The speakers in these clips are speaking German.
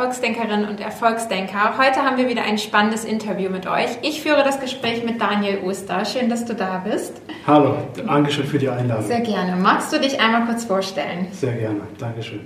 Erfolgsdenkerinnen und Erfolgsdenker. Heute haben wir wieder ein spannendes Interview mit euch. Ich führe das Gespräch mit Daniel Oster. Schön, dass du da bist. Hallo, Dankeschön für die Einladung. Sehr gerne. Magst du dich einmal kurz vorstellen? Sehr gerne, Dankeschön.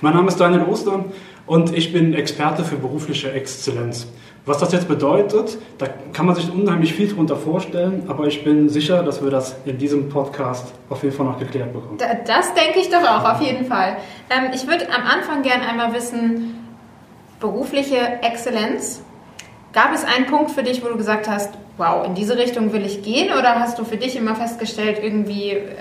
Mein Name ist Daniel Oster und ich bin Experte für berufliche Exzellenz. Was das jetzt bedeutet, da kann man sich unheimlich viel darunter vorstellen, aber ich bin sicher, dass wir das in diesem Podcast auf jeden Fall noch geklärt bekommen. Das denke ich doch auch, auf jeden Fall. Ähm, ich würde am Anfang gerne einmal wissen, berufliche Exzellenz. Gab es einen Punkt für dich, wo du gesagt hast, wow, in diese Richtung will ich gehen? Oder hast du für dich immer festgestellt, irgendwie äh,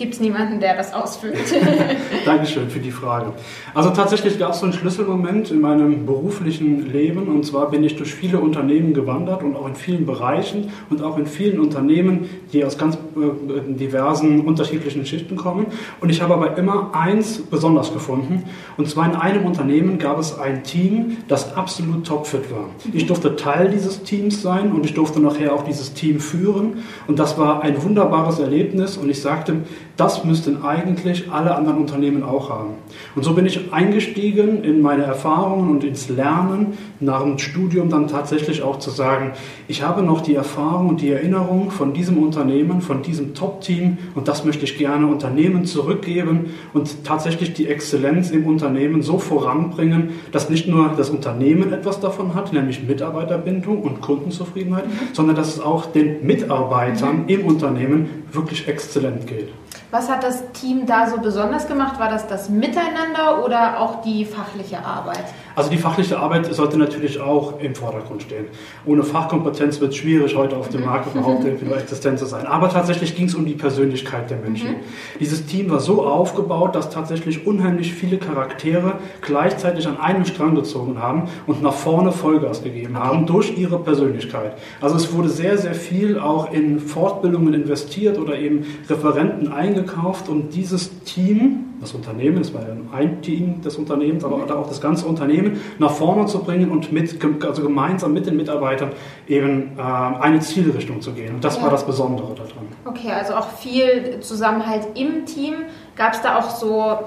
gibt es niemanden, der das ausfüllt. Dankeschön für die Frage. Also tatsächlich gab es so einen Schlüsselmoment in meinem beruflichen Leben und zwar bin ich durch viele Unternehmen gewandert und auch in vielen Bereichen und auch in vielen Unternehmen, die aus ganz äh, diversen unterschiedlichen Schichten kommen. Und ich habe aber immer eins besonders gefunden und zwar in einem Unternehmen gab es ein Team, das absolut topfit war. Ich durfte Teil dieses Teams sein und ich durfte nachher auch dieses Team führen und das war ein wunderbares Erlebnis und ich sagte, das müssten eigentlich alle anderen Unternehmen auch haben. Und so bin ich eingestiegen in meine Erfahrungen und ins Lernen, nach dem Studium dann tatsächlich auch zu sagen, ich habe noch die Erfahrung und die Erinnerung von diesem Unternehmen, von diesem Top-Team und das möchte ich gerne Unternehmen zurückgeben und tatsächlich die Exzellenz im Unternehmen so voranbringen, dass nicht nur das Unternehmen etwas davon hat, nämlich Mitarbeiterbindung und Kundenzufriedenheit, sondern dass es auch den Mitarbeitern mhm. im Unternehmen wirklich exzellent geht. Was hat das Team da so besonders gemacht? War das das Miteinander oder auch die fachliche Arbeit? Also die fachliche Arbeit sollte natürlich auch im Vordergrund stehen. Ohne Fachkompetenz wird es schwierig, heute auf dem Markt überhaupt irgendwie existent zu sein. Aber tatsächlich ging es um die Persönlichkeit der Menschen. Mhm. Dieses Team war so aufgebaut, dass tatsächlich unheimlich viele Charaktere gleichzeitig an einem Strang gezogen haben und nach vorne Vollgas gegeben okay. haben durch ihre Persönlichkeit. Also es wurde sehr, sehr viel auch in Fortbildungen investiert oder eben Referenten eingeladen eingekauft, um dieses Team, das Unternehmen, es war ja ein Team des Unternehmens, aber auch das ganze Unternehmen nach vorne zu bringen und mit, also gemeinsam mit den Mitarbeitern eben äh, eine Zielrichtung zu gehen. Und das ja. war das Besondere daran. Okay, also auch viel Zusammenhalt im Team. Gab es da auch so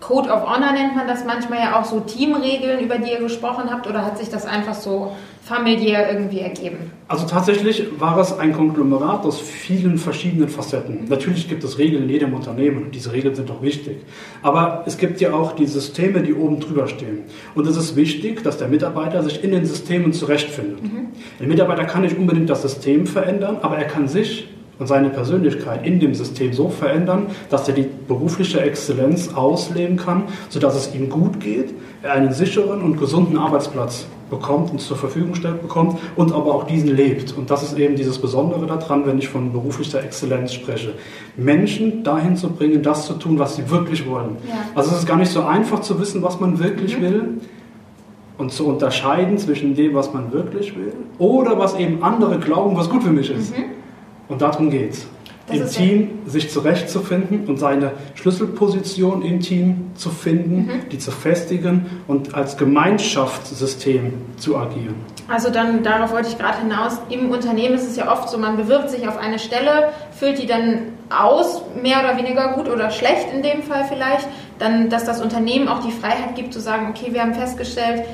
Code of Honor nennt man das manchmal ja auch so Teamregeln, über die ihr gesprochen habt, oder hat sich das einfach so familiär irgendwie ergeben? Also tatsächlich war es ein Konglomerat aus vielen verschiedenen Facetten. Natürlich gibt es Regeln in jedem Unternehmen und diese Regeln sind auch wichtig. Aber es gibt ja auch die Systeme, die oben drüber stehen. Und es ist wichtig, dass der Mitarbeiter sich in den Systemen zurechtfindet. Mhm. Der Mitarbeiter kann nicht unbedingt das System verändern, aber er kann sich und seine Persönlichkeit in dem System so verändern, dass er die berufliche Exzellenz ausleben kann, sodass es ihm gut geht, er einen sicheren und gesunden Arbeitsplatz bekommt und zur Verfügung stellt bekommt und aber auch diesen lebt. Und das ist eben dieses Besondere daran, wenn ich von beruflicher Exzellenz spreche. Menschen dahin zu bringen, das zu tun, was sie wirklich wollen. Ja. Also es ist gar nicht so einfach zu wissen, was man wirklich mhm. will und zu unterscheiden zwischen dem, was man wirklich will oder was eben andere glauben, was gut für mich ist. Mhm. Und darum geht Im Team ja. sich zurechtzufinden und seine Schlüsselposition im Team zu finden, mhm. die zu festigen und als Gemeinschaftssystem zu agieren. Also dann, darauf wollte ich gerade hinaus, im Unternehmen ist es ja oft so, man bewirbt sich auf eine Stelle, füllt die dann aus, mehr oder weniger gut oder schlecht in dem Fall vielleicht, dann, dass das Unternehmen auch die Freiheit gibt zu sagen, okay, wir haben festgestellt,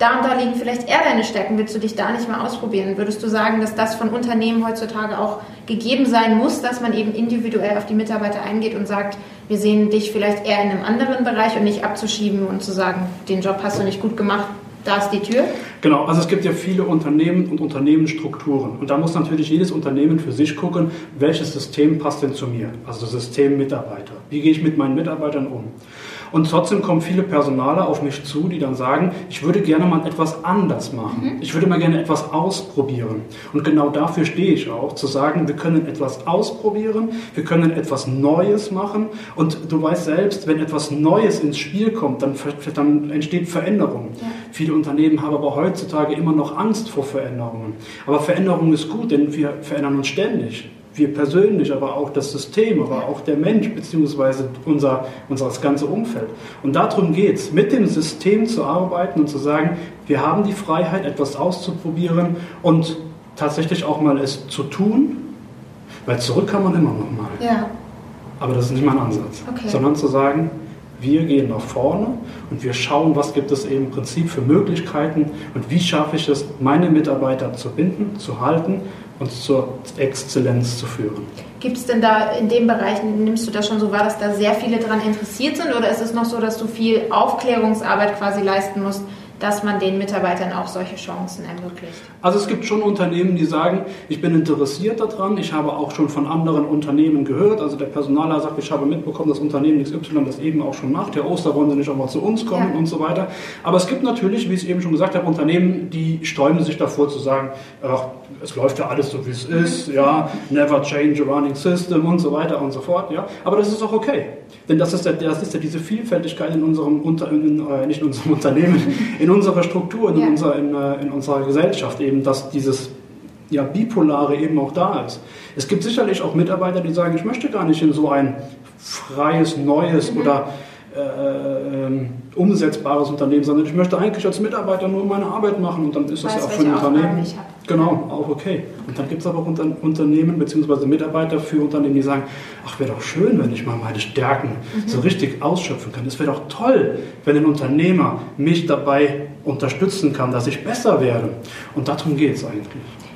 da und da liegen vielleicht eher deine Stärken, willst du dich da nicht mal ausprobieren? Würdest du sagen, dass das von Unternehmen heutzutage auch gegeben sein muss, dass man eben individuell auf die Mitarbeiter eingeht und sagt, wir sehen dich vielleicht eher in einem anderen Bereich und nicht abzuschieben und zu sagen, den Job hast du nicht gut gemacht, da ist die Tür? Genau, also es gibt ja viele Unternehmen und Unternehmensstrukturen. Und da muss natürlich jedes Unternehmen für sich gucken, welches System passt denn zu mir? Also System Mitarbeiter. Wie gehe ich mit meinen Mitarbeitern um? Und trotzdem kommen viele Personaler auf mich zu, die dann sagen, ich würde gerne mal etwas anders machen. Mhm. Ich würde mal gerne etwas ausprobieren. Und genau dafür stehe ich auch, zu sagen, wir können etwas ausprobieren, wir können etwas Neues machen. Und du weißt selbst, wenn etwas Neues ins Spiel kommt, dann, dann entsteht Veränderung. Ja. Viele Unternehmen haben aber heutzutage immer noch Angst vor Veränderungen. Aber Veränderung ist gut, denn wir verändern uns ständig wir persönlich, aber auch das System, aber auch der Mensch beziehungsweise unser, unser das ganze Umfeld. Und darum geht es, mit dem System zu arbeiten und zu sagen, wir haben die Freiheit, etwas auszuprobieren und tatsächlich auch mal es zu tun, weil zurück kann man immer noch mal. Ja. Aber das ist nicht mein Ansatz, okay. sondern zu sagen, Wir gehen nach vorne und wir schauen, was gibt es eben im Prinzip für Möglichkeiten und wie schaffe ich es, meine Mitarbeiter zu binden, zu halten und zur Exzellenz zu führen. Gibt es denn da in dem Bereich, nimmst du das schon so wahr, dass da sehr viele daran interessiert sind oder ist es noch so, dass du viel Aufklärungsarbeit quasi leisten musst, dass man den Mitarbeitern auch solche Chancen ermöglicht? Also es gibt schon Unternehmen, die sagen, ich bin interessiert daran, ich habe auch schon von anderen Unternehmen gehört, also der Personaler sagt, ich habe mitbekommen, dass Unternehmen XY das eben auch schon macht, Herr Oster, wollen Sie nicht auch mal zu uns kommen ja. und so weiter. Aber es gibt natürlich, wie ich es eben schon gesagt habe, Unternehmen, die sträuben sich davor zu sagen, ach, es läuft ja alles so, wie es ist, ja, never change a running system und so weiter und so fort, ja. Aber das ist auch okay. Denn das ist ja, das ist ja diese Vielfältigkeit in unserem, Unter, in, äh, nicht in unserem Unternehmen, in unserer Struktur, in, ja. unserer, in, äh, in unserer Gesellschaft eben, dass dieses ja, Bipolare eben auch da ist. Es gibt sicherlich auch Mitarbeiter, die sagen, ich möchte gar nicht in so ein freies, neues mhm. oder äh, ähm, umsetzbares Unternehmen, sondern ich möchte eigentlich als Mitarbeiter nur meine Arbeit machen und dann ist das ja auch für ein Unternehmen. Genau, auch okay. Und dann gibt es aber auch Unter Unternehmen bzw. Mitarbeiter für Unternehmen, die sagen, ach, wäre doch schön, wenn ich mal meine Stärken mhm. so richtig ausschöpfen kann. Es wäre doch toll, wenn ein Unternehmer mich dabei unterstützen kann, dass ich besser werde. Und darum geht es eigentlich.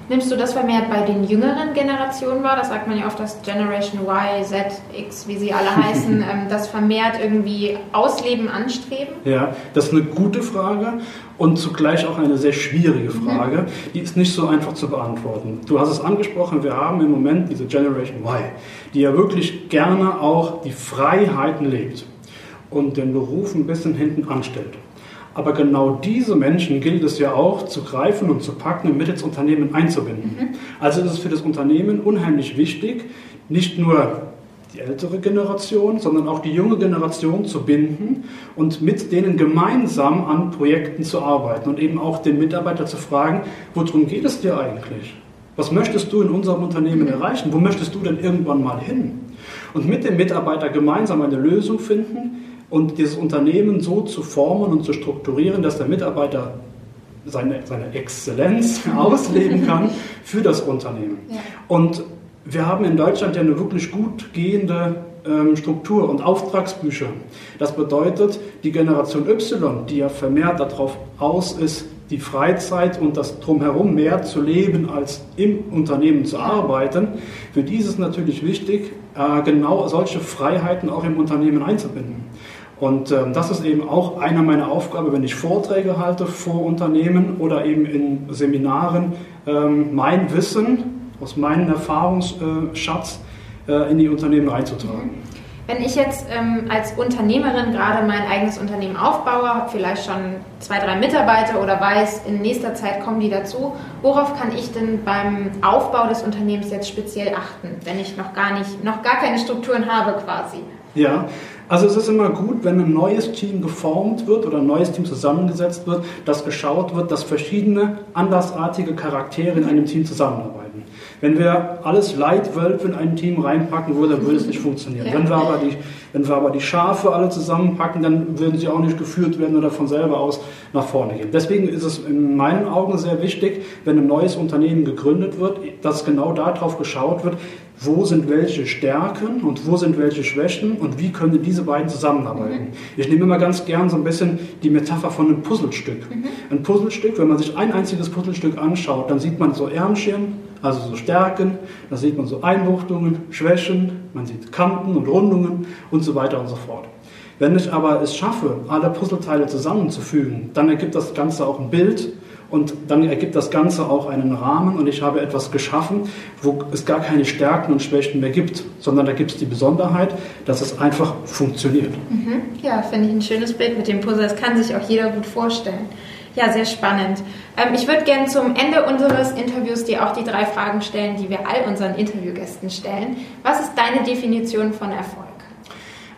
Nimmst du das vermehrt bei den jüngeren Generationen wahr? Das sagt man ja oft, dass Generation Y, Z, X, wie sie alle heißen, ähm, das vermehrt irgendwie ausleben, anstreben? Ja, das ist eine gute Frage und zugleich auch eine sehr schwierige mhm. Frage. Mhm. Die ist nicht so einfach zu beantworten. Du hast es angesprochen, wir haben im Moment diese Generation Y, die ja wirklich gerne auch die Freiheiten lebt und den Beruf ein bisschen hinten anstellt. Aber genau diese Menschen gilt es ja auch zu greifen und zu packen und mit ins Unternehmen einzubinden. Mhm. Also ist es für das Unternehmen unheimlich wichtig, nicht nur die ältere Generation, sondern auch die junge Generation zu binden und mit denen gemeinsam an Projekten zu arbeiten und eben auch den Mitarbeiter zu fragen, worum geht es dir eigentlich? Was möchtest du in unserem Unternehmen mhm. erreichen? Wo möchtest du denn irgendwann mal hin? Und mit dem Mitarbeiter gemeinsam eine Lösung finden, und dieses Unternehmen so zu formen und zu strukturieren, dass der Mitarbeiter seine, seine Exzellenz ausleben kann für das Unternehmen. Ja. Und wir haben in Deutschland ja eine wirklich gut gehende ähm, Struktur und Auftragsbücher. Das bedeutet, die Generation Y, die ja vermehrt darauf aus ist, die Freizeit und das Drumherum mehr zu leben, als im Unternehmen zu arbeiten, für die ist es natürlich wichtig, äh, genau solche Freiheiten auch im Unternehmen einzubinden. Und ähm, das ist eben auch eine meiner Aufgaben, wenn ich Vorträge halte vor Unternehmen oder eben in Seminaren, ähm, mein Wissen aus meinem Erfahrungsschatz äh, in die Unternehmen reinzutragen. Wenn ich jetzt ähm, als Unternehmerin gerade mein eigenes Unternehmen aufbaue, habe vielleicht schon zwei, drei Mitarbeiter oder weiß, in nächster Zeit kommen die dazu, worauf kann ich denn beim Aufbau des Unternehmens jetzt speziell achten, wenn ich noch gar nicht, noch gar keine Strukturen habe quasi? Ja, also es ist immer gut, wenn ein neues Team geformt wird oder ein neues Team zusammengesetzt wird, dass geschaut wird, dass verschiedene andersartige Charaktere in einem Team zusammenarbeiten. Wenn wir alles Leitwölfe in ein Team reinpacken würden, dann würde es nicht funktionieren. Wenn, wir aber die, wenn wir aber die Schafe alle zusammenpacken, dann würden sie auch nicht geführt werden oder von selber aus nach vorne gehen. Deswegen ist es in meinen Augen sehr wichtig, wenn ein neues Unternehmen gegründet wird, dass genau darauf geschaut wird, wo sind welche Stärken und wo sind welche Schwächen und wie können diese beiden zusammenarbeiten. Mhm. Ich nehme immer ganz gern so ein bisschen die Metapher von einem Puzzlestück. Mhm. Ein Puzzlestück, wenn man sich ein einziges Puzzlestück anschaut, dann sieht man so Ärmchen, also so Stärken, da sieht man so Einbuchtungen, Schwächen, man sieht Kanten und Rundungen und so weiter und so fort. Wenn ich aber es schaffe, alle Puzzleteile zusammenzufügen, dann ergibt das Ganze auch ein Bild und dann ergibt das Ganze auch einen Rahmen und ich habe etwas geschaffen, wo es gar keine Stärken und Schwächen mehr gibt, sondern da gibt es die Besonderheit, dass es einfach funktioniert. Mhm. Ja, finde ich ein schönes Bild mit dem Puzzle. Das kann sich auch jeder gut vorstellen. Ja, sehr spannend. Ähm, ich würde gerne zum Ende unseres Interviews dir auch die drei Fragen stellen, die wir all unseren Interviewgästen stellen. Was ist deine Definition von Erfolg?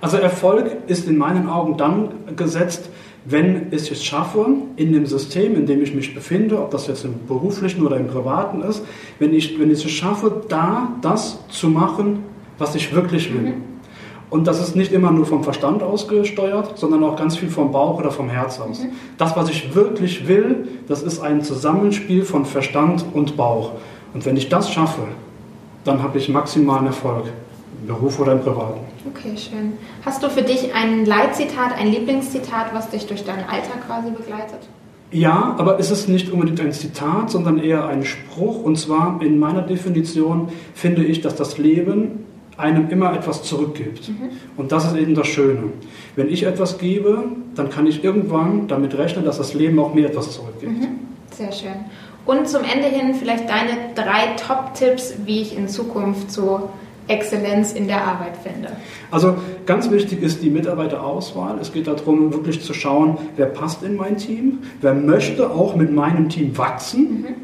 Also Erfolg ist in meinen Augen dann gesetzt, wenn ich es schaffe, in dem System, in dem ich mich befinde, ob das jetzt im beruflichen oder im privaten ist, wenn ich, wenn ich es schaffe, da das zu machen, was ich wirklich will. Mhm. Und das ist nicht immer nur vom Verstand ausgesteuert, sondern auch ganz viel vom Bauch oder vom Herz aus. Mhm. Das, was ich wirklich will, das ist ein Zusammenspiel von Verstand und Bauch. Und wenn ich das schaffe, dann habe ich maximalen Erfolg Beruf oder im Privaten. Okay, schön. Hast du für dich ein Leitzitat, ein Lieblingszitat, was dich durch deinen Alltag quasi begleitet? Ja, aber es ist nicht unbedingt ein Zitat, sondern eher ein Spruch. Und zwar in meiner Definition finde ich, dass das Leben einem immer etwas zurückgibt. Mhm. Und das ist eben das Schöne. Wenn ich etwas gebe, dann kann ich irgendwann damit rechnen, dass das Leben auch mir etwas zurückgibt. Mhm. Sehr schön. Und zum Ende hin vielleicht deine drei Top-Tipps, wie ich in Zukunft so Exzellenz in der Arbeit finde. Also ganz wichtig ist die Mitarbeiterauswahl. Es geht darum, wirklich zu schauen, wer passt in mein Team, wer möchte auch mit meinem Team wachsen. Mhm.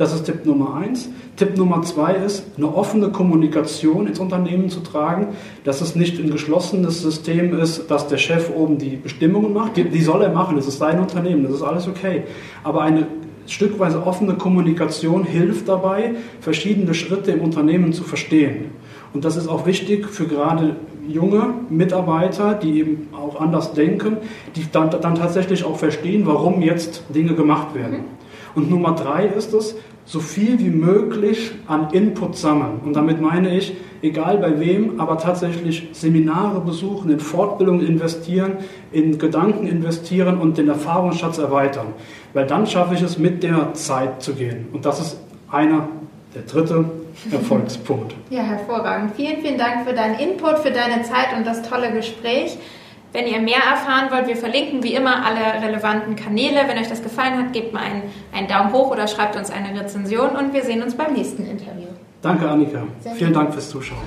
Das ist Tipp Nummer eins. Tipp Nummer zwei ist, eine offene Kommunikation ins Unternehmen zu tragen, dass es nicht ein geschlossenes System ist, dass der Chef oben die Bestimmungen macht. Die, die soll er machen, das ist sein Unternehmen, das ist alles okay. Aber eine stückweise offene Kommunikation hilft dabei, verschiedene Schritte im Unternehmen zu verstehen. Und das ist auch wichtig für gerade junge Mitarbeiter, die eben auch anders denken, die dann, dann tatsächlich auch verstehen, warum jetzt Dinge gemacht werden. Mhm. Und Nummer drei ist es, so viel wie möglich an Input sammeln. Und damit meine ich, egal bei wem, aber tatsächlich Seminare besuchen, in Fortbildung investieren, in Gedanken investieren und den Erfahrungsschatz erweitern. Weil dann schaffe ich es, mit der Zeit zu gehen. Und das ist einer, der dritte Erfolgspunkt. Ja, hervorragend. Vielen, vielen Dank für deinen Input, für deine Zeit und das tolle Gespräch. Wenn ihr mehr erfahren wollt, wir verlinken wie immer alle relevanten Kanäle. Wenn euch das gefallen hat, gebt mal einen, einen Daumen hoch oder schreibt uns eine Rezension und wir sehen uns beim nächsten Interview. Danke, Annika. Sehr Vielen Dank fürs Zuschauen.